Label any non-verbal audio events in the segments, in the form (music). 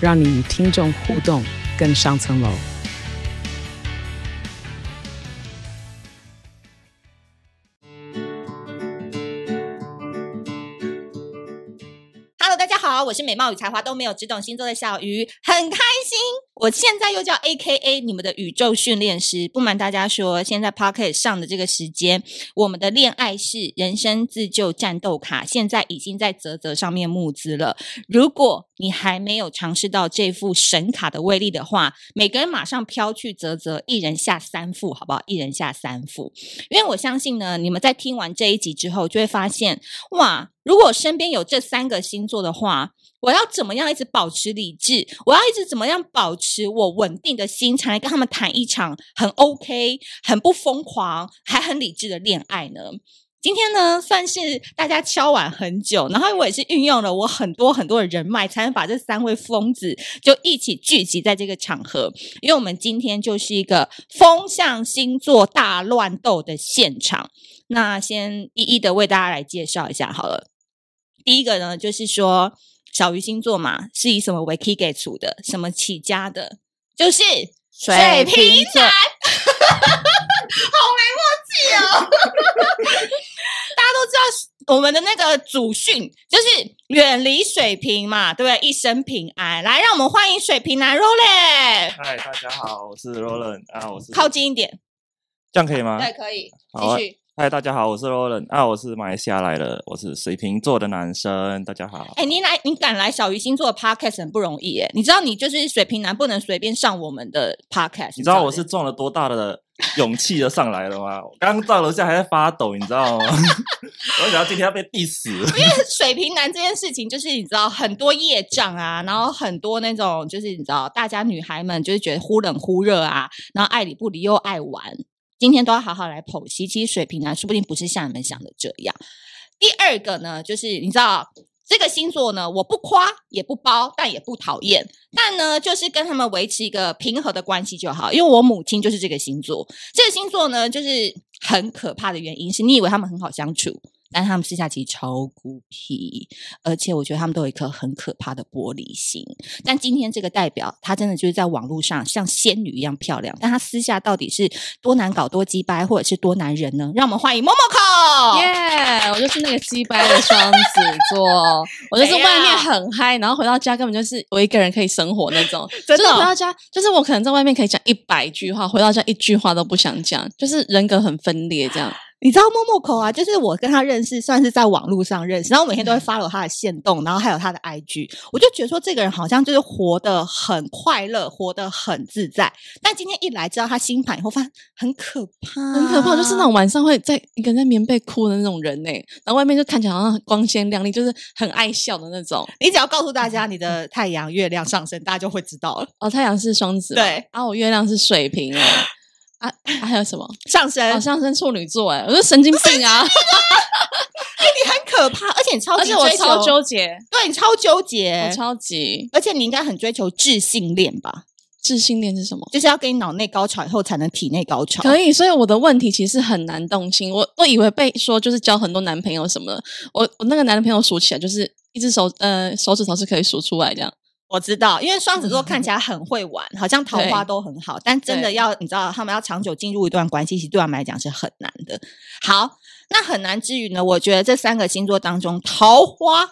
让你与听众互动更上层楼。Hello，大家好，我是美貌与才华都没有，只懂星座的小鱼，很开心。我现在又叫 AKA 你们的宇宙训练师。不瞒大家说，现在 Pocket 上的这个时间，我们的恋爱式人生自救战斗卡现在已经在泽泽上面募资了。如果你还没有尝试到这副神卡的威力的话，每个人马上飘去泽泽，一人下三副，好不好？一人下三副。因为我相信呢，你们在听完这一集之后，就会发现，哇，如果身边有这三个星座的话。我要怎么样一直保持理智？我要一直怎么样保持我稳定的心，才能跟他们谈一场很 OK、很不疯狂、还很理智的恋爱呢？今天呢，算是大家敲碗很久，然后我也是运用了我很多很多的人脉，才能把这三位疯子就一起聚集在这个场合。因为我们今天就是一个风象星座大乱斗的现场。那先一一的为大家来介绍一下好了。第一个呢，就是说。小鱼星座嘛，是以什么为 k 给出的？什么起家的？就是水瓶男，好没默契哦！大家都知道我们的那个祖训就是远离水瓶嘛，对不对？一生平安。来，让我们欢迎水瓶男 Roland。嗨，大家好，我是 Roland 啊，我是靠近一点，这样可以吗？对，可以，继续。嗨，大家好，我是 Roland 啊，我是马来西亚来的，我是水瓶座的男生。大家好，哎、欸，你来，你敢来小鱼星座的 Podcast 很不容易哎，你知道你就是水瓶男，不能随便上我们的 Podcast。你知道我是中了多大的勇气就上来了吗？我刚到楼下还在发抖，你知道吗？(laughs) 我想到今天要被 diss。因为水瓶男这件事情，就是你知道很多业障啊，然后很多那种就是你知道大家女孩们就是觉得忽冷忽热啊，然后爱理不理又爱玩。今天都要好好来剖析，其实水瓶男说不定不是像你们想的这样。第二个呢，就是你知道这个星座呢，我不夸也不褒，但也不讨厌，但呢，就是跟他们维持一个平和的关系就好。因为我母亲就是这个星座，这个星座呢，就是很可怕的原因是你以为他们很好相处。但他们私下其实超孤僻，而且我觉得他们都有一颗很可怕的玻璃心。但今天这个代表，她真的就是在网络上像仙女一样漂亮，但她私下到底是多难搞、多鸡掰，或者是多男人呢？让我们欢迎 Momoko。耶！Yeah, 我就是那个鸡掰的双子座，我就是外面很嗨，然后回到家根本就是我一个人可以生活那种。真的、哦、回到家，就是我可能在外面可以讲一百句话，回到家一句话都不想讲，就是人格很分裂这样。你知道 Momoko 啊，就是我跟他认识，算是在网络上认识，然后每天都会 follow 他的线动，然后还有他的 IG，我就觉得说这个人好像就是活得很快乐，活得很自在。但今天一来知道他星盘以后，发现很可怕，很可怕，就是那种晚上会在一个人在棉被哭的那种人呢。然后外面就看起来好像光鲜亮丽，就是很爱笑的那种。你只要告诉大家你的太阳、月亮、上升，大家就会知道了。哦，太阳是双子，对，啊，我月亮是水瓶哦。(laughs) 啊，还有什么 (laughs) 上升？哦，上升处女座，哎，我说神经病啊！(laughs) 哎，你很可怕，而且你超级，而且我超纠结，对，你超纠结，我超级，而且你应该很追求自性恋吧？自性恋是什么？就是要给你脑内高潮以后才能体内高潮。可以，所以我的问题其实很难动心。我我以为被说就是交很多男朋友什么的，我我那个男朋友数起来就是一只手，呃，手指头是可以数出来这样。我知道，因为双子座看起来很会玩，嗯、好像桃花都很好，但真的要你知道，他们要长久进入一段关系，其实对他们来讲是很难的。好，那很难之余呢，我觉得这三个星座当中，桃花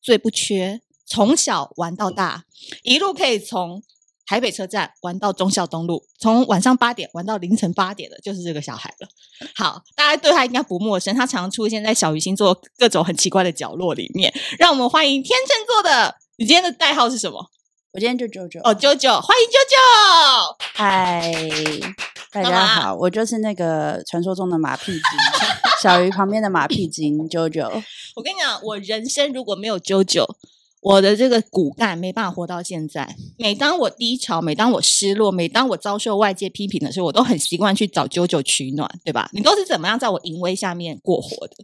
最不缺，从小玩到大，一路可以从台北车站玩到忠孝东路，从晚上八点玩到凌晨八点的，就是这个小孩了。好，大家对他应该不陌生，他常常出现在小鱼星座各种很奇怪的角落里面。让我们欢迎天秤座的。你今天的代号是什么？我今天就九九哦，九九，欢迎九九。嗨，大家好，我就是那个传说中的马屁精，(laughs) 小鱼旁边的马屁精九九。我跟你讲，我人生如果没有九九，我的这个骨干没办法活到现在。每当我低潮，每当我失落，每当我遭受外界批评的时候，我都很习惯去找啾啾取暖，对吧？你都是怎么样在我淫威下面过活的？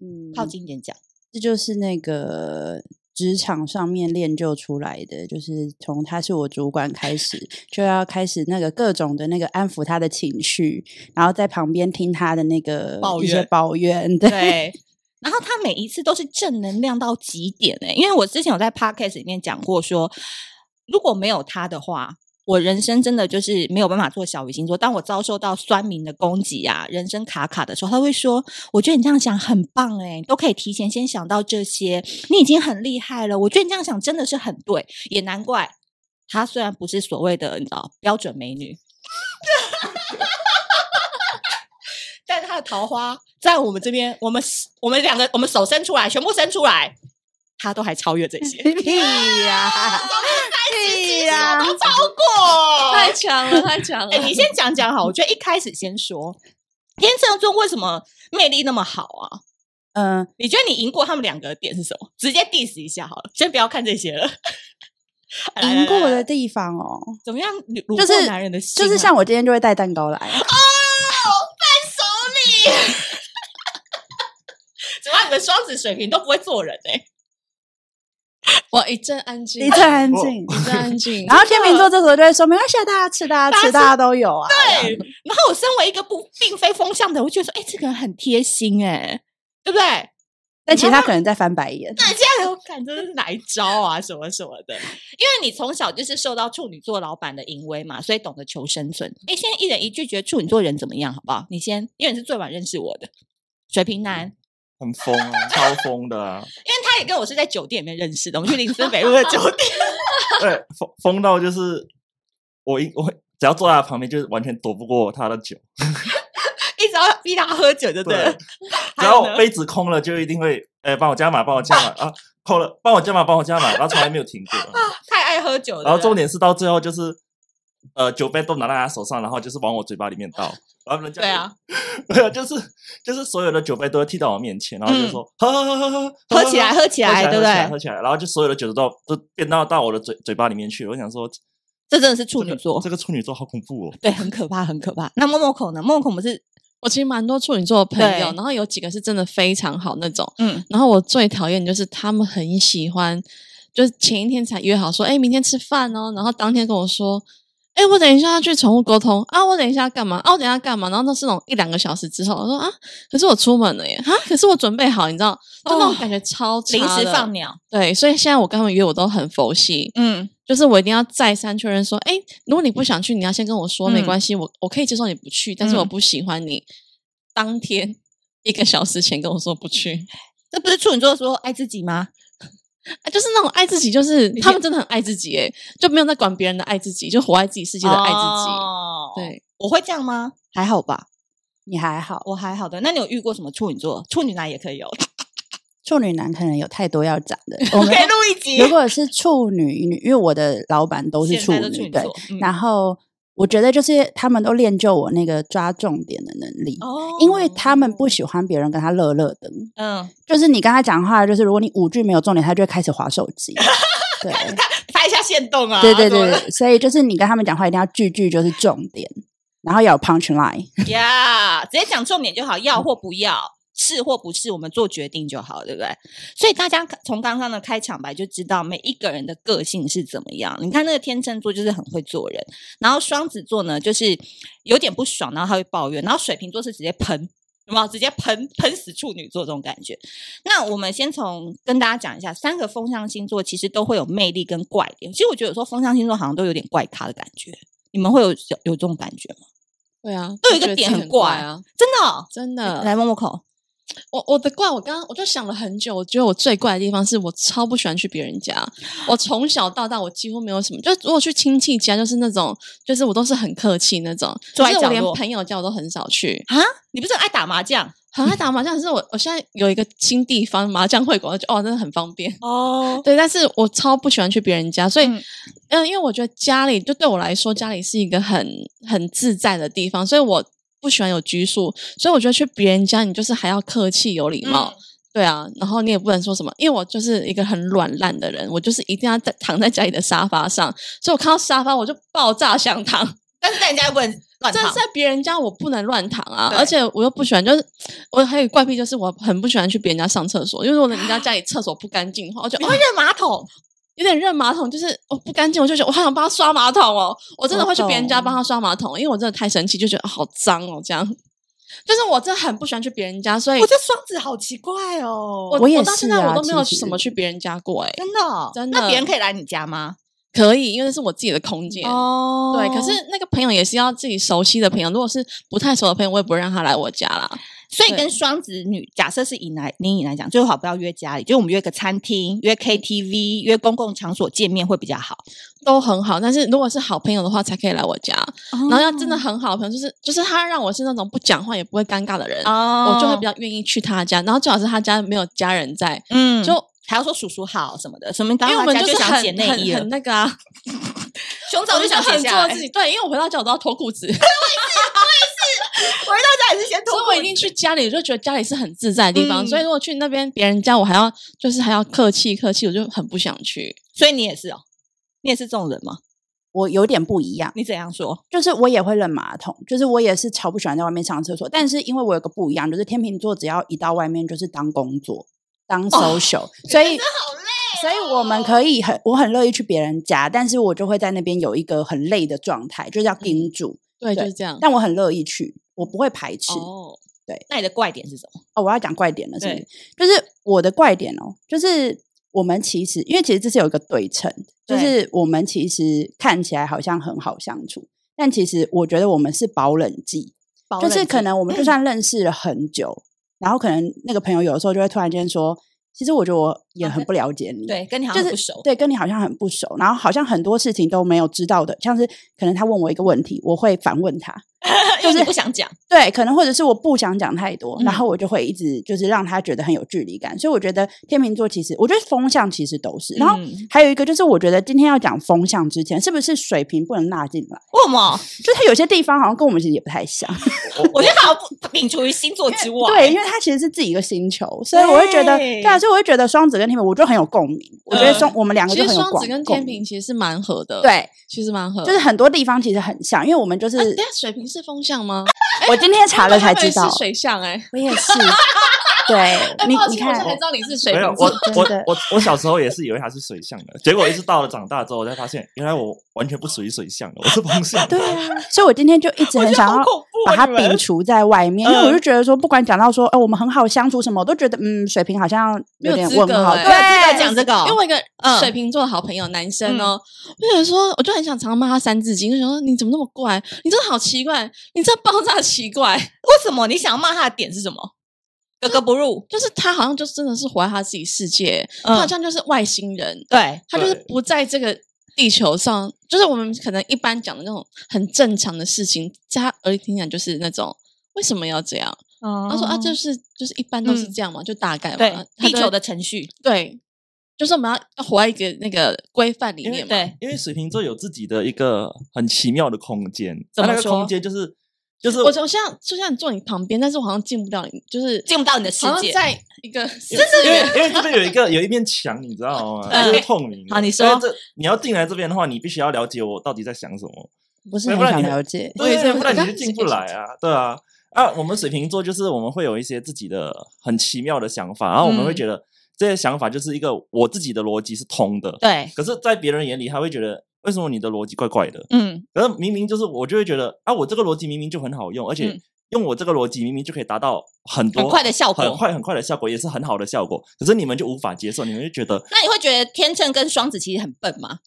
嗯，靠近点讲，这就是那个职场上面练就出来的，就是从他是我主管开始，就要开始那个各种的那个安抚他的情绪，然后在旁边听他的那个抱怨，抱怨，对。对 (laughs) 然后他每一次都是正能量到极点诶，因为我之前有在 podcast 里面讲过说，如果没有他的话，我人生真的就是没有办法做小鱼星座。当我遭受到酸民的攻击啊，人生卡卡的时候，他会说：“我觉得你这样想很棒诶，都可以提前先想到这些，你已经很厉害了。我觉得你这样想真的是很对，也难怪他虽然不是所谓的你知道标准美女。(laughs) ”但是他的桃花在我们这边，我们我们两个，我们手伸出来，全部伸出来，他都还超越这些。屁呀！(laughs) 屁呀！都超过，太强了，太强了。哎，你先讲讲好，我觉得一开始先说天秤座为什么魅力那么好啊？嗯，你觉得你赢过他们两个的点是什么？直接 diss 一下好了，先不要看这些了。(laughs) 赢过的地方哦，怎么样？就是男人的心，就是像我今天就会带蛋糕来。(laughs) 怎么，你们双子水瓶都不会做人呢？(laughs) 我一阵安静，一阵安静，一阵安静。然后天秤座这时候就会说：“没关系，大家吃，大家吃，大家都有啊。”对。然后我身为一个不并非风向的，我觉得说：“哎，这个人很贴心，哎，对不对？”但其实他可能在翻白眼。对，现在我感觉这是哪一招啊？什么什么的？因为你从小就是受到处女座老板的淫威嘛，所以懂得求生存。哎，先一人一句，觉得处女座人怎么样？好不好？你先，因为你是最晚认识我的水瓶男，很疯啊，超疯的啊！(laughs) 因为他也跟我是在酒店里面认识的，我们去林森北路的酒店。(laughs) 对，疯疯到就是我一我只要坐在他旁边，就是完全躲不过他的酒。(laughs) 一直要逼他喝酒，对不对？只要杯子空了，就一定会，哎，帮我加码，帮我加码啊！空了，帮我加码，帮我加码，然后从来没有停过。太爱喝酒了。然后重点是到最后就是，呃，酒杯都拿到他手上，然后就是往我嘴巴里面倒。然后人家对啊，对啊，就是就是所有的酒杯都会踢到我面前，然后就说喝喝喝喝喝，喝起来，喝起来，对不对？喝起来，然后就所有的酒都都变到到我的嘴嘴巴里面去了。我想说，这真的是处女座，这个处女座好恐怖哦。对，很可怕，很可怕。那默默口呢？默默口不是。我其实蛮多处女座的朋友，然后有几个是真的非常好那种。嗯，然后我最讨厌就是他们很喜欢，就是前一天才约好说，哎，明天吃饭哦，然后当天跟我说，哎，我等一下要去宠物沟通啊，我等一下要干嘛啊，我等一下干嘛？然后都是那种一两个小时之后，我说啊，可是我出门了耶，啊，可是我准备好，你知道，就那种感觉超差的，临时放鸟。对，所以现在我跟他们约，我都很佛系。嗯。就是我一定要再三确认说，哎，如果你不想去，你要先跟我说，没关系，我我可以接受你不去，但是我不喜欢你当天一个小时前跟我说不去，(laughs) 这不是处女座说爱自己吗？啊，就是那种爱自己，就是他们真的很爱自己，哎，就没有在管别人的爱自己，就活在自己世界的爱自己。对，我会这样吗？还好吧，你还好，我还好的。那你有遇过什么处女座？处女男也可以有。(laughs) 处女男可能有太多要讲的，我们可以录一集。如果是处女女，因为我的老板都是处女，处女对。嗯、然后我觉得就是他们都练就我那个抓重点的能力，哦、因为他们不喜欢别人跟他乐乐的。嗯，就是你跟他讲话，就是如果你五句没有重点，他就会开始划手机。(laughs) 对，拍一下线动啊。对对对对，所以就是你跟他们讲话一定要句句就是重点，然后要有 punch line。呀，yeah, 直接讲重点就好，要或不要。嗯是或不是，我们做决定就好，对不对？所以大家从刚刚的开场白就知道每一个人的个性是怎么样。你看那个天秤座就是很会做人，然后双子座呢就是有点不爽，然后他会抱怨，然后水瓶座是直接喷，有没有？直接喷喷死处女座这种感觉。那我们先从跟大家讲一下，三个风象星座其实都会有魅力跟怪点。其实我觉得有时候风象星座好像都有点怪咖的感觉，你们会有有这种感觉吗？对啊，都有一个点很怪啊，真的、哦、真的。来摸摸口。我我的怪，我刚刚我就想了很久，我觉得我最怪的地方是我超不喜欢去别人家。我从小到大，我几乎没有什么，就如果去亲戚家，就是那种，就是我都是很客气那种，就是我连朋友家我都很少去啊。你不是很爱打麻将？很爱打麻将，可是我我现在有一个新地方麻将会馆，就哦，真的很方便哦。对，但是我超不喜欢去别人家，所以嗯，嗯，因为我觉得家里就对我来说，家里是一个很很自在的地方，所以我。不喜欢有拘束，所以我觉得去别人家，你就是还要客气有礼貌，嗯、对啊，然后你也不能说什么，因为我就是一个很软烂的人，我就是一定要在躺在家里的沙发上，所以我看到沙发我就爆炸想躺。(laughs) 但是在人家又不能乱躺，在在别人家我不能乱躺啊，而且我又不喜欢，就是我还有怪癖，就是我很不喜欢去别人家上厕所，因为如果人家家里厕所不干净的话，我就你会认马桶。有点热马桶，就是我不干净，我就觉得我好想帮他刷马桶哦。我真的会去别人家帮他刷马桶，因为我真的太生气，就觉得好脏哦。这样，就是我真的很不喜欢去别人家，所以我这双子好奇怪哦。我也是啊，我到现在我都没有什么去别人家过，哎，真的真的。那别人可以来你家吗？可以，因为那是我自己的空间哦。对，可是那个朋友也是要自己熟悉的朋友，如果是不太熟的朋友，我也不会让他来我家啦。所以跟双子女，假设是以来你以来讲，最好不要约家里，就我们约个餐厅、约 KTV、约公共场所见面会比较好，都很好。但是如果是好朋友的话，才可以来我家。哦、然后要真的很好的朋友，就是就是他让我是那种不讲话也不会尴尬的人，哦、我就会比较愿意去他家。然后最好是他家没有家人在，嗯，就还要说叔叔好什么的，什么因为我们就是很很很，很那个啊，(laughs) 熊早就想很做自己。对，因为我回到家我都要脱裤子。回到家也是 (laughs) 先脱，所以我一定去家里，我就觉得家里是很自在的地方。嗯、所以如果去那边别人家，我还要就是还要客气客气，我就很不想去。所以你也是哦，你也是这种人吗？我有点不一样。你怎样说？就是我也会扔马桶，就是我也是超不喜欢在外面上厕所。但是因为我有个不一样，就是天秤座只要一到外面就是当工作当 social，、哦、所以好累、哦。所以我们可以很我很乐意去别人家，但是我就会在那边有一个很累的状态，就是要盯住。嗯对，对，就是这样。但我很乐意去，我不会排斥。哦，对，那你的怪点是什么？哦，我要讲怪点了，是不是？就是我的怪点哦，就是我们其实，因为其实这是有一个对称，就是我们其实看起来好像很好相处，但其实我觉得我们是保冷剂，就是可能我们就算认识了很久，然后可能那个朋友有的时候就会突然间说。其实我觉得我也很不了解你，(laughs) 对，跟你好像不熟，就是，对，跟你好像很不熟，然后好像很多事情都没有知道的，像是可能他问我一个问题，我会反问他。(laughs) 就是不想讲，对，可能或者是我不想讲太多，嗯、然后我就会一直就是让他觉得很有距离感。所以我觉得天秤座其实，我觉得风向其实都是。然后还有一个就是，我觉得今天要讲风向之前，是不是水平不能纳进来？为什么？就他有些地方好像跟我们其实也不太像。(laughs) 我觉得好像摒除于星座之外，对，因为他其实是自己一个星球，所以我会觉得，对啊，所以我会觉得双子跟天秤，我就很有共鸣。我觉得双我们两个就很有共鸣。双子跟天平其实是蛮合的，对，其实蛮合，就是很多地方其实很像，因为我们就是。对啊，水瓶是风象吗？我今天查了才知道，是水象哎，我也是。(laughs) 对，你你看，我才知道你是水象。我我我我小时候也是以为他是水象的，结果一直到了长大之后，我才发现原来我完全不属于水象的，我是风象。对啊，所以我今天就一直很想要把它摒除在外面，因为我就觉得说，不管讲到说，哎，我们很好相处什么，我都觉得嗯，水瓶好像有点问号。对，讲这个，因为我一个水瓶座的好朋友，男生哦，我想说，我就很想常骂他三字经，就想说你怎么那么怪，你真的好奇怪，你这爆炸奇怪，为什么？你想要骂他的点是什么？格格不入，就是他好像就真的是活在他自己世界，他好像就是外星人，对，他就是不在这个地球上，就是我们可能一般讲的那种很正常的事情，在他耳里听讲就是那种为什么要这样？他说啊，就是就是一般都是这样嘛，就大概嘛，对，地球的程序，对，就是我们要要活在一个那个规范里面嘛，对，因为水瓶座有自己的一个很奇妙的空间，怎么说？空间就是。就是我，我像就像坐你旁边，但是我好像进不到你，就是进不到你的世界，在一个，(laughs) 真的，因为因为这边有一个有一面墙，你知道吗？就是透明。好，你说这你要进来这边的话，你必须要了解我到底在想什么，不是很想了解，对，不然你就进不来啊，对啊。啊，我们水瓶座就是我们会有一些自己的很奇妙的想法，然后我们会觉得这些想法就是一个我自己的逻辑是通的，对。可是，在别人眼里，他会觉得。为什么你的逻辑怪怪的？嗯，可是明明就是我就会觉得啊，我这个逻辑明明就很好用，而且用我这个逻辑明明就可以达到很多很快的效果，很快很快的效果，也是很好的效果。可是你们就无法接受，你们就觉得，那你会觉得天秤跟双子其实很笨吗？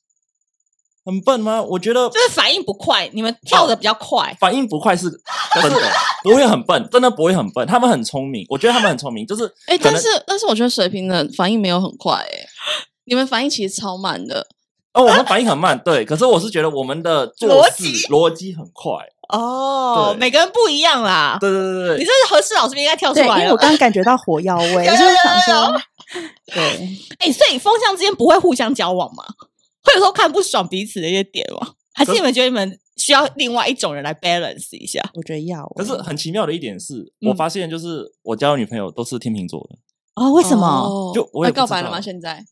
很笨吗？我觉得就是反应不快，你们跳的比较快，反应不快是笨的，(laughs) 不会很笨，真的不会很笨，他们很聪明，我觉得他们很聪明，就是哎，但是但是我觉得水瓶的反应没有很快，哎，你们反应其实超慢的。哦，我们反应很慢，对。可是我是觉得我们的做事逻辑很快哦。每个人不一样啦。对对对对，你这是何事老师应该跳出来，因为我刚刚感觉到火药味，(laughs) 就是想说，对。哎，所以风向之间不会互相交往吗？会有时候看不爽彼此的一些点吗？还是你们觉得你们需要另外一种人来 balance 一下？我觉得要。可是很奇妙的一点是，我发现就是我交的女朋友都是天秤座的。哦，为什么？就我也告白了吗？现在？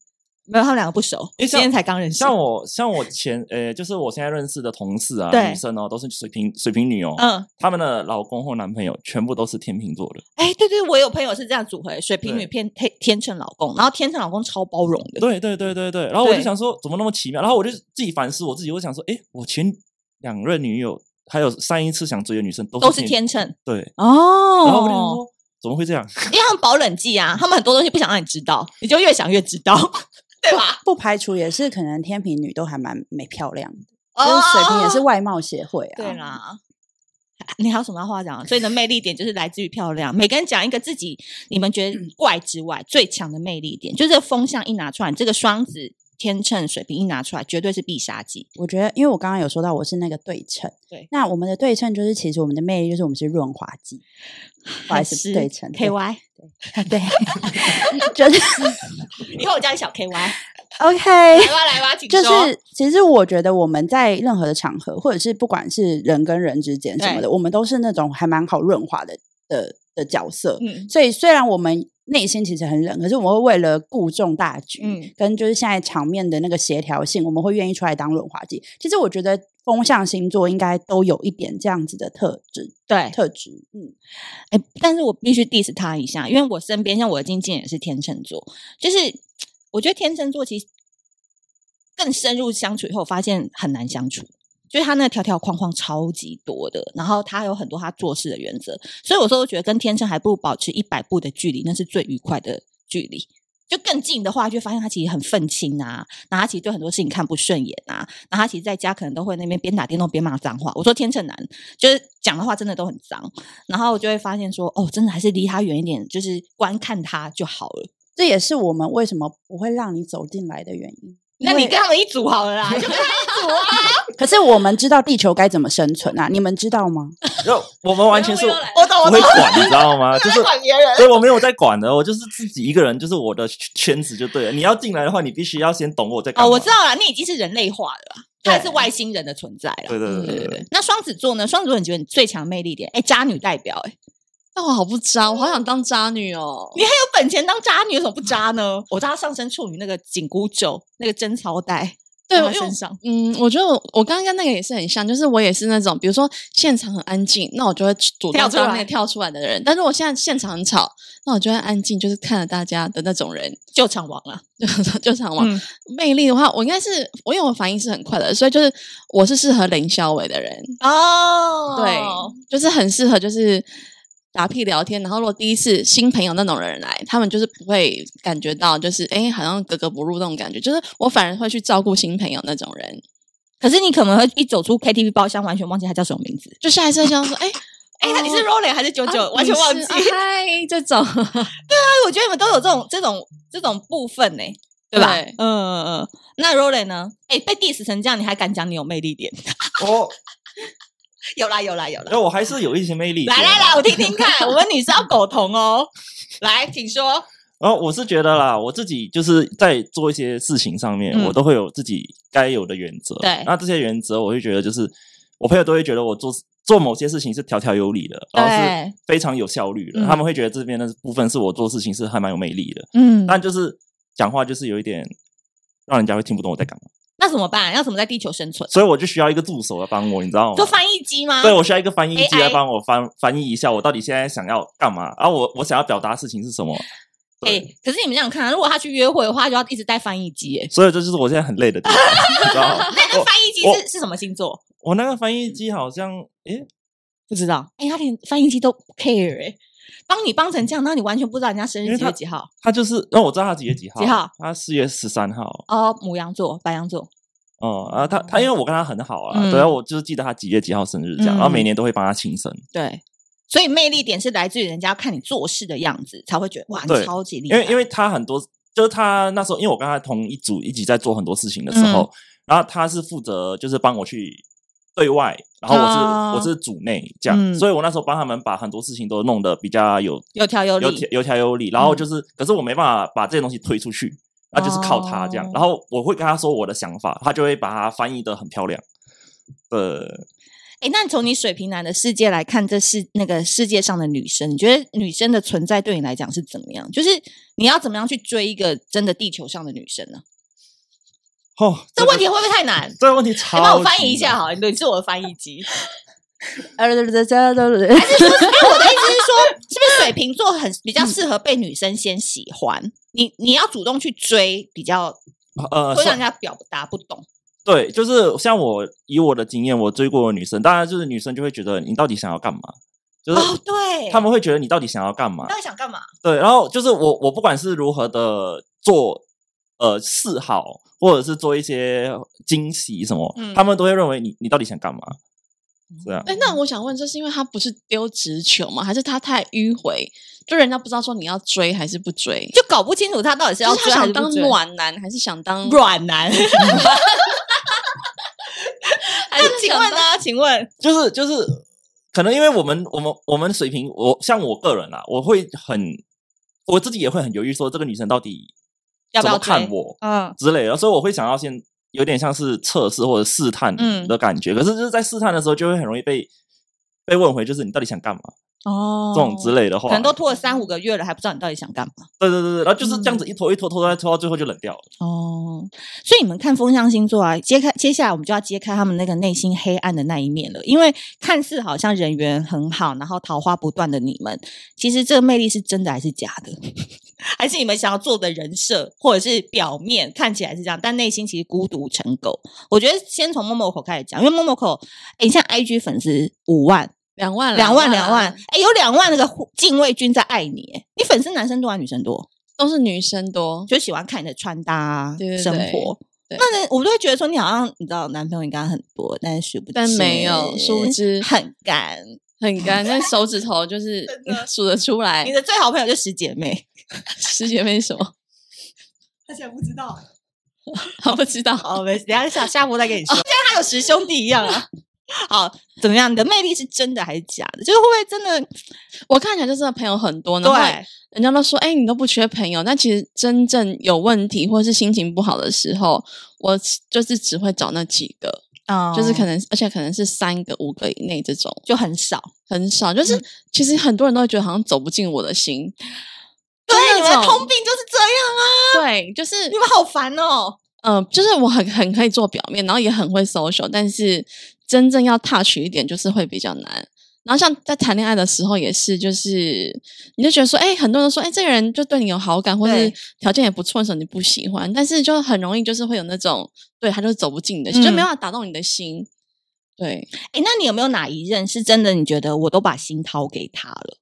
没有，他们两个不熟，因为今天才刚认识。像我，像我前，呃，就是我现在认识的同事啊，女生哦，都是水瓶水瓶女哦。嗯，他们的老公或男朋友全部都是天秤座的。哎，对对，我有朋友是这样组合，水瓶女偏天天秤老公，然后天秤老公超包容的。对对对对对，然后我就想说，怎么那么奇妙？然后我就自己反思我自己，我想说，哎，我前两任女友还有上一次想追的女生都都是天秤。对哦，然后我就想说，怎么会这样？因为他们保冷剂啊，他们很多东西不想让你知道，你就越想越知道。对吧？不排除也是可能天秤女都还蛮美漂亮的，就是水瓶也是外貌协会啊。对啦，(laughs) 你还有什么话讲？所以你的魅力点就是来自于漂亮。每个人讲一个自己你们觉得怪之外最强的魅力点，就是这个风向一拿出来，这个双子、天秤、水瓶一拿出来，绝对是必杀技。我觉得，因为我刚刚有说到我是那个对称，对，那我们的对称就是其实我们的魅力就是我们是润滑剂，(laughs) 还是对称 KY。对，(laughs) (laughs) 就是以后我叫你小 KY。OK，来吧来吧，请。就是其实我觉得我们在任何的场合，或者是不管是人跟人之间什么的，我们都是那种还蛮好润滑的的的角色。嗯，所以虽然我们内心其实很冷，可是我们会为了顾重大局，嗯，跟就是现在场面的那个协调性，我们会愿意出来当润滑剂。其实我觉得。风象星座应该都有一点这样子的特质，对特质，嗯，哎，但是我必须 diss 他一下，因为我身边像我的经纪人也是天秤座，就是我觉得天秤座其实更深入相处以后，发现很难相处，就是他那个条条框框超级多的，然后他有很多他做事的原则，所以有时候我觉得跟天秤还不如保持一百步的距离，那是最愉快的距离。就更近的话，就发现他其实很愤青啊，然后他其实对很多事情看不顺眼啊，然后他其实在家可能都会那边边打电动边骂脏话。我说天秤男就是讲的话真的都很脏，然后我就会发现说，哦，真的还是离他远一点，就是观看他就好了。这也是我们为什么不会让你走进来的原因。那你跟他们一组好了啦，(laughs) 就跟他一组啊。可是我们知道地球该怎么生存啊？你们知道吗？就我们完全是，我懂，我不会管，你知道吗？(laughs) 就是管别人，所以我没有在管的，我就是自己一个人，就是我的圈子就对了。你要进来的话，你必须要先懂我在干嘛。哦，我知道了，你已经是人类化了，他是外星人的存在了。对对对对对。那双子座呢？双子座你觉得你最强魅力点？哎，渣女代表，哎。但我好不渣，我好想当渣女哦！你还有本钱当渣女，为什么不渣呢？我渣上身处女那个紧箍咒，那个贞操带，对我身上。嗯，我觉得我我刚刚跟那个也是很像，就是我也是那种，比如说现场很安静，那我就会主动当那个跳出来的人；但是我现在现场很吵，那我就会安静，就是看着大家的那种人，救场王啊，就 (laughs) 救场王。嗯、魅力的话，我应该是我因为我反应是很快的，所以就是我是适合林小伟的人哦。对，就是很适合，就是。打屁聊天，然后如果第一次新朋友那种人来，他们就是不会感觉到就是哎，好像格格不入那种感觉。就是我反而会去照顾新朋友那种人。可是你可能会一走出 KTV 包厢，完全忘记他叫什么名字，就下一次想说哎哎，(laughs) 那你是 Rolling 还是九九？(laughs) 完全忘记。嗨，这种 (laughs) 对啊，我觉得你们都有这种这种这种部分呢，对吧？嗯嗯嗯。那 Rolling 呢？哎，被 diss 成这样，你还敢讲你有魅力点？哦。有啦有啦有啦，那我还是有一些魅力。来来来，我听听看，(laughs) 我们女生要苟同哦。来，请说。然后我是觉得啦，我自己就是在做一些事情上面，嗯、我都会有自己该有的原则。对，那这些原则，我会觉得就是我朋友都会觉得我做做某些事情是条条有理的，然后是非常有效率的。对他们会觉得这边的部分是我做事情是还蛮有魅力的。嗯，但就是讲话就是有一点让人家会听不懂我在干嘛。那怎么办？要怎么在地球生存？所以我就需要一个助手来帮我，你知道吗？做翻译机吗？对，我需要一个翻译机来帮我翻翻译一下，我到底现在想要干嘛？然后我我想要表达的事情是什么？哎、欸，可是你们这样看，如果他去约会的话，就要一直带翻译机，哎，所以这就是我现在很累的地方，你知道吗？(laughs) 那个翻译机是是什么星座？我那个翻译机好像，哎、欸，不知道，哎、欸，他连翻译机都不 care，哎。帮你帮成这样，那你完全不知道人家生日几月几号？他就是，那我知道他几月几号？几号？他四月十三号。哦，牡羊座，白羊座。哦，啊，他他因为我跟他很好啊，对啊，我就是记得他几月几号生日这样，然后每年都会帮他庆生。对，所以魅力点是来自于人家看你做事的样子，才会觉得哇，你超级厉害。因为因为他很多，就是他那时候，因为我跟他同一组，一起在做很多事情的时候，然后他是负责就是帮我去。对外，然后我是、oh, 我是组内这样，嗯、所以我那时候帮他们把很多事情都弄得比较有有条有理，有有条有理。然后就是，嗯、可是我没办法把这些东西推出去，那就是靠他这样。Oh. 然后我会跟他说我的想法，他就会把它翻译的很漂亮。呃，哎，那从你水瓶男的世界来看，这是那个世界上的女生，你觉得女生的存在对你来讲是怎么样？就是你要怎么样去追一个真的地球上的女生呢？哦，这问题会不会太难？这个问题超……你帮我翻译一下好，你是我的翻译机。还是说，我的意思是说，是不是水瓶座很比较适合被女生先喜欢？你你要主动去追，比较呃，会让人家表达不懂。对，就是像我以我的经验，我追过的女生，当然就是女生就会觉得你到底想要干嘛？就是哦，对，他们会觉得你到底想要干嘛？到底想干嘛？对，然后就是我我不管是如何的做呃示好，或者是做一些惊喜什么，嗯、他们都会认为你你到底想干嘛？是啊。哎，那我想问，这是因为他不是丢直球吗？还是他太迂回？就人家不知道说你要追还是不追，就搞不清楚他到底是要追是想当暖男，还是想当 (laughs) 软男？(laughs) 还是请问呢？请问，就是就是，可能因为我们我们我们水平，我像我个人啊，我会很我自己也会很犹豫，说这个女生到底怎么看我，嗯之类的，所以我会想要先有点像是测试或者试探的感觉。嗯、可是就是在试探的时候，就会很容易被被问回，就是你到底想干嘛？哦，这种之类的话，可能都拖了三五个月了，还不知道你到底想干嘛。对对对对，然后就是这样子一拖一拖拖，拖，拖到最后就冷掉了。哦，所以你们看风象星座啊，揭开接下来我们就要揭开他们那个内心黑暗的那一面了。因为看似好像人缘很好，然后桃花不断的你们，其实这个魅力是真的还是假的？(laughs) 还是你们想要做的人设，或者是表面看起来是这样，但内心其实孤独成狗。我觉得先从 Momoko 开始讲，因为 Momoko，哎，你像 IG 粉丝五万。两万，两万，两万，哎，有两万那个禁卫军在爱你，哎，你粉丝男生多还是女生多？都是女生多，就喜欢看你的穿搭、对对对生活。对那我们都会觉得说，你好像你知道，男朋友应该很多，但是数不清，但没有，殊不知很干，很干，但手指头就是 (laughs) 数得出来。你的最好朋友就十姐妹，(laughs) 十姐妹什么？(laughs) 他现在不知道，他不知道。哦，没事，等下下下播再跟你说。现在他有十兄弟一样啊。好，怎么样？你的魅力是真的还是假的？就是会不会真的？我看起来就是朋友很多，对，人家都说，哎，你都不缺朋友。但其实真正有问题或者是心情不好的时候，我就是只会找那几个，啊、哦，就是可能，而且可能是三个、五个以内这种，就很少，很少。就是、嗯、其实很多人都会觉得好像走不进我的心。对，你们的通病就是这样啊。对，就是你们好烦哦。嗯、呃，就是我很很可以做表面，然后也很会 social，但是。真正要 touch 一点，就是会比较难。然后像在谈恋爱的时候也是，就是你就觉得说，哎，很多人说，哎，这个人就对你有好感，或者是条件也不错的时候，你不喜欢，但是就很容易就是会有那种，对，他就是走不进你的心，嗯、就没办法打动你的心。对，哎，那你有没有哪一任是真的？你觉得我都把心掏给他了，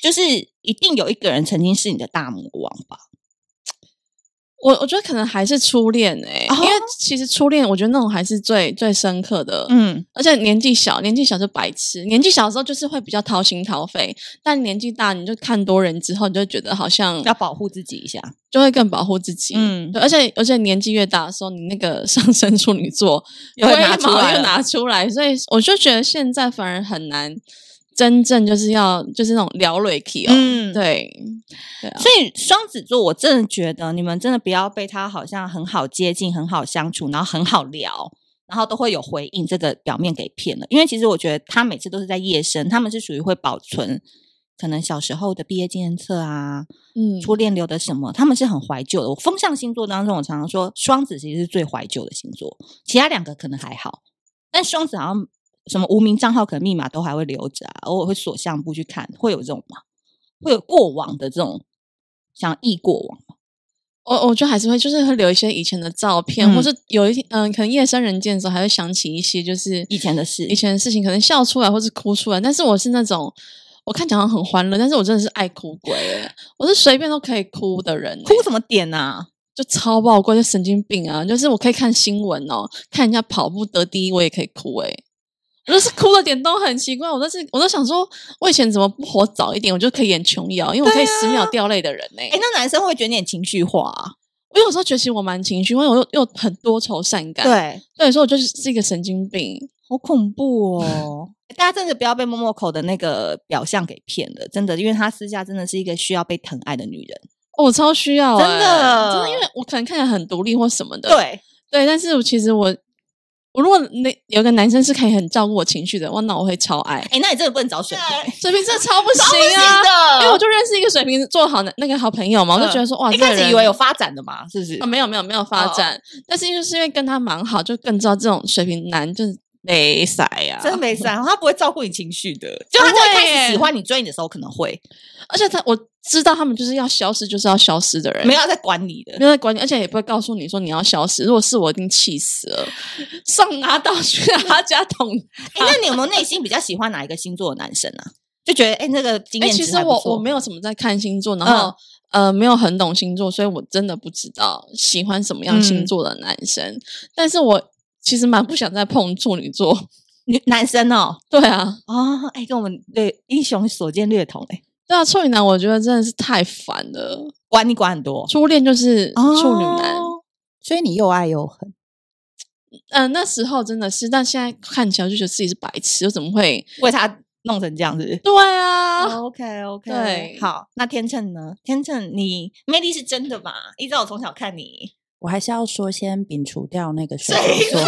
就是一定有一个人曾经是你的大魔王吧？我我觉得可能还是初恋诶、欸，哦、因为其实初恋我觉得那种还是最最深刻的，嗯，而且年纪小，年纪小就白痴，年纪小的时候就是会比较掏心掏肺，但年纪大你就看多人之后，你就觉得好像要保护自己一下，就会更保护自己，嗯，对，而且而且年纪越大的时候，你那个 (laughs) 上升处女座又会拿出来，又拿出来，所以我就觉得现在反而很难。真正就是要就是那种聊瑞 key 哦，嗯，对，对啊，所以双子座，我真的觉得你们真的不要被他好像很好接近、很好相处，然后很好聊，然后都会有回应这个表面给骗了。因为其实我觉得他每次都是在夜深，他们是属于会保存可能小时候的毕业纪念册啊，嗯，初恋留的什么，他们是很怀旧的。我风象星座当中，我常常说双子其实是最怀旧的星座，其他两个可能还好，但双子好像。什么无名账号可能密码都还会留着啊，偶尔会锁相簿去看，会有这种吗？会有过往的这种想忆过往吗？我我觉得还是会，就是会留一些以前的照片，嗯、或是有一天嗯、呃，可能夜深人静的时候，还会想起一些就是以前的事，以前的事情，可能笑出来或是哭出来。但是我是那种我看起来很欢乐，但是我真的是爱哭鬼，我是随便都可以哭的人。哭什么点啊？就超爆过，就神经病啊！就是我可以看新闻哦，看人家跑步得第一，我也可以哭诶。我就是哭的点都很奇怪，我都是我都想说，我以前怎么不活早一点，我就可以演琼瑶，因为我可以十秒掉泪的人呢、欸。哎、欸，那男生会觉得你很情绪化啊？我有时候觉得其实我蛮情绪，因为我又又很多愁善感。对对，所以我就是是一个神经病，好恐怖哦！(laughs) 大家真的不要被 Momoko 的那个表象给骗了，真的，因为她私下真的是一个需要被疼爱的女人。哦、我超需要、欸，真的，真的，因为我可能看起来很独立或什么的。对对，但是我其实我。我如果那有个男生是可以很照顾我情绪的，哇，那我会超爱。哎，那你真的不能找水瓶，水瓶真的超不行啊！因为我就认识一个水瓶座好的那个好朋友嘛，我就觉得说哇，一开始以为有发展的嘛，是不是？啊，没有没有没有发展，但是就是因为跟他蛮好，就更知道这种水瓶男就是没塞呀，真的没塞，他不会照顾你情绪的，(laughs) 就他在一开始喜欢你追你的时候可能会，而且他我。知道他们就是要消失，就是要消失的人，没有在管你的，没有在管你，而且也不会告诉你说你要消失。如果是我，一定气死了，(laughs) 上拿刀去他家捅。哎，那你有没有内心比较喜欢哪一个星座的男生啊？就觉得哎，那个经验。其实我我没有什么在看星座，然后、嗯、呃，没有很懂星座，所以我真的不知道喜欢什么样星座的男生。嗯、但是我其实蛮不想再碰处女座女 (laughs) 男生哦。(laughs) 对啊，哦，哎，跟我们对英雄所见略同哎。对啊，处女男我觉得真的是太烦了，管你管很多。初恋就是处女男，哦，所以你又爱又恨。嗯、呃，那时候真的是，但现在看起来就觉得自己是白痴，又怎么会 (laughs) 为他弄成这样子？对啊，OK OK，对，好，那天秤呢？天秤，你魅力是真的吗？依照我从小看你，我还是要说先摒除掉那个水瓶座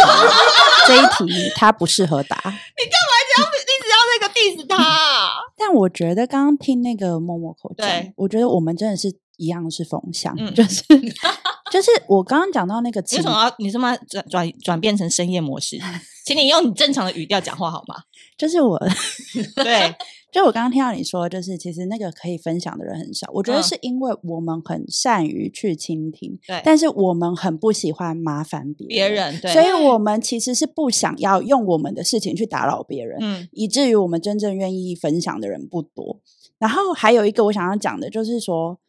这一题，他不适合答。你干嘛这样？一直要那个 diss 他？(laughs) 但我觉得刚刚听那个默默口讲，我觉得我们真的是一样是风向，嗯、就是 (laughs) 就是我刚刚讲到那个，为什么要你这么转转转变成深夜模式？(laughs) 请你用你正常的语调讲话好吗？就是我对。就我刚刚听到你说，就是其实那个可以分享的人很少。我觉得是因为我们很善于去倾听，对，但是我们很不喜欢麻烦别别人，对，所以我们其实是不想要用我们的事情去打扰别人，嗯，以至于我们真正愿意分享的人不多。然后还有一个我想要讲的，就是说。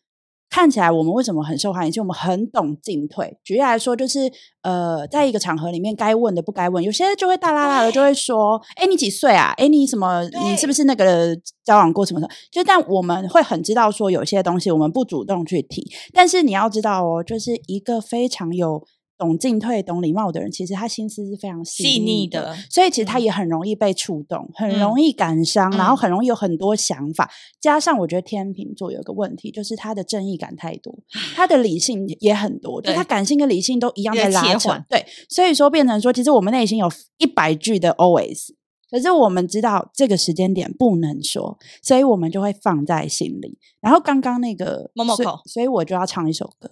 看起来我们为什么很受欢迎？其实我们很懂进退。举例来说，就是呃，在一个场合里面，该问的不该问，有些人就会大啦啦的就会说：“哎，你几岁啊？哎，你什么？你是不是那个交往过什么什么？”就但我们会很知道说，有些东西我们不主动去提。但是你要知道哦，就是一个非常有。懂进退、懂礼貌的人，其实他心思是非常细腻的，的所以其实他也很容易被触动，嗯、很容易感伤，嗯、然后很容易有很多想法。加上我觉得天秤座有个问题，就是他的正义感太多，他的理性也很多，对就他感性跟理性都一样在拉扯。对，所以说变成说，其实我们内心有一百句的 always，可是我们知道这个时间点不能说，所以我们就会放在心里。然后刚刚那个某某口，所以我就要唱一首歌。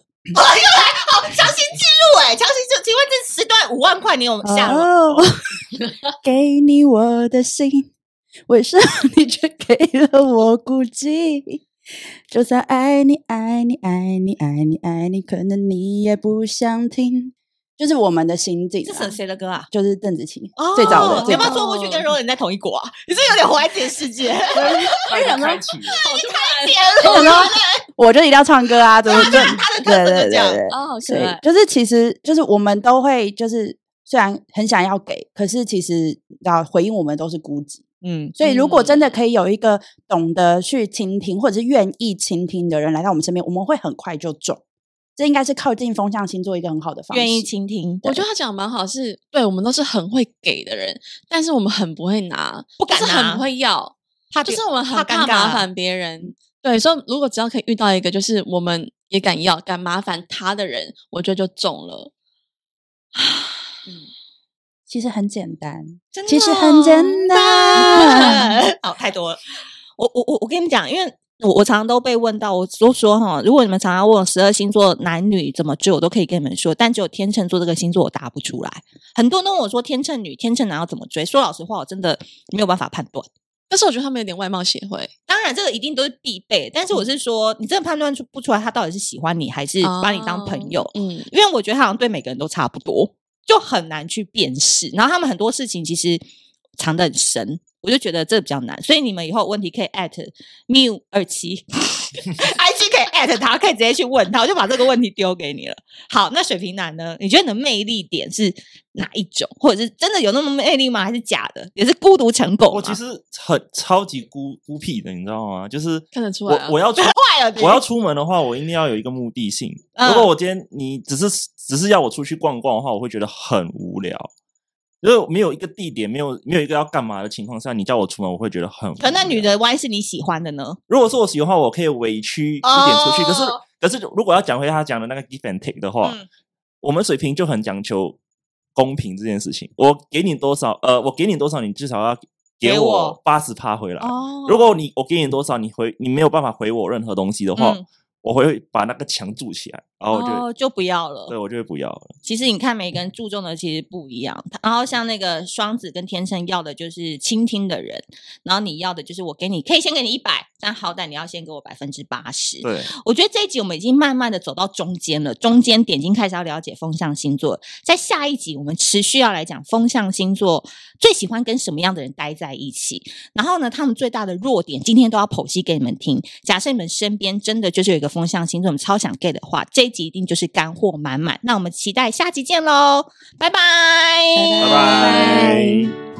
强行进入哎、欸，强行就请问这十段五万块你有下吗？Oh, (laughs) 给你我的心，为什么你却给了我孤寂？就算爱你爱你爱你爱你爱你，可能你也不想听。就是我们的心境、啊。这是谁的歌啊？就是邓紫棋、oh, 最早的。你要不要坐过去跟 Rollin 在同一国啊？(laughs) 你是有点活在自己世界。(laughs) 我想说，我想说，我就一定要唱歌啊！怎么对？他的歌是这样。哦，好可爱。就是其实，就是我们都会，就是虽然很想要给，可是其实要回应我们都是孤寂。嗯，所以如果真的可以有一个懂得去倾听，或者是愿意倾听的人来到我们身边，我们会很快就中。这应该是靠近风象星座一个很好的方式。愿意倾听，我觉得他讲的蛮好，是对我们都是很会给的人，但是我们很不会拿，不敢拿，是很会要，怕就是我们很怕麻烦别人。对，所以如果只要可以遇到一个就是我们也敢要、敢麻烦他的人，我觉得就中了。嗯，其实很简单，真的其实很简单。(laughs) 好，太多了。我我我我跟你讲，因为。我我常常都被问到，我都说哈，如果你们常常问我十二星座男女怎么追，我都可以跟你们说，但只有天秤座这个星座我答不出来。很多人都问我说，天秤女、天秤男要怎么追？说老实话，我真的没有办法判断。但是我觉得他们有点外貌协会，当然这个一定都是必备。但是我是说，你真的判断出不出来他到底是喜欢你还是把你当朋友？嗯，因为我觉得他好像对每个人都差不多，就很难去辨识。然后他们很多事情其实藏得很深。我就觉得这比较难，所以你们以后有问题可以 at miu 二七，(laughs) IG 可以 at 他，可以直接去问他，我就把这个问题丢给你了。好，那水瓶男呢？你觉得你的魅力点是哪一种？或者是真的有那么魅力吗？还是假的？也是孤独成狗？我其实很超级孤孤僻的，你知道吗？就是看得出来、啊我，我要 (laughs) 出坏了，我要出门的话，我一定要有一个目的性。嗯、如果我今天你只是只是要我出去逛逛的话，我会觉得很无聊。如果没有一个地点，没有没有一个要干嘛的情况下，你叫我出门，我会觉得很。可那女的万一是你喜欢的呢？如果说我喜欢的话，我可以委屈一点出去。Oh. 可是可是，如果要讲回他讲的那个 give and take 的话，嗯、我们水平就很讲求公平这件事情。我给你多少，呃，我给你多少，你至少要给我八十趴回来。哦，如果你我给你多少，你回你没有办法回我任何东西的话。嗯我会把那个墙筑起来，然后就、哦、就不要了。对，我就会不要了。其实你看，每个人注重的其实不一样。然后像那个双子跟天秤要的就是倾听的人，然后你要的就是我给你可以先给你一百，但好歹你要先给我百分之八十。对，我觉得这一集我们已经慢慢的走到中间了，中间点已经开始要了解风象星座。在下一集我们持续要来讲风象星座最喜欢跟什么样的人待在一起，然后呢，他们最大的弱点，今天都要剖析给你们听。假设你们身边真的就是有一个风象星座，我们超想 get 的话，这一集一定就是干货满满。那我们期待下集见喽，拜拜，拜拜。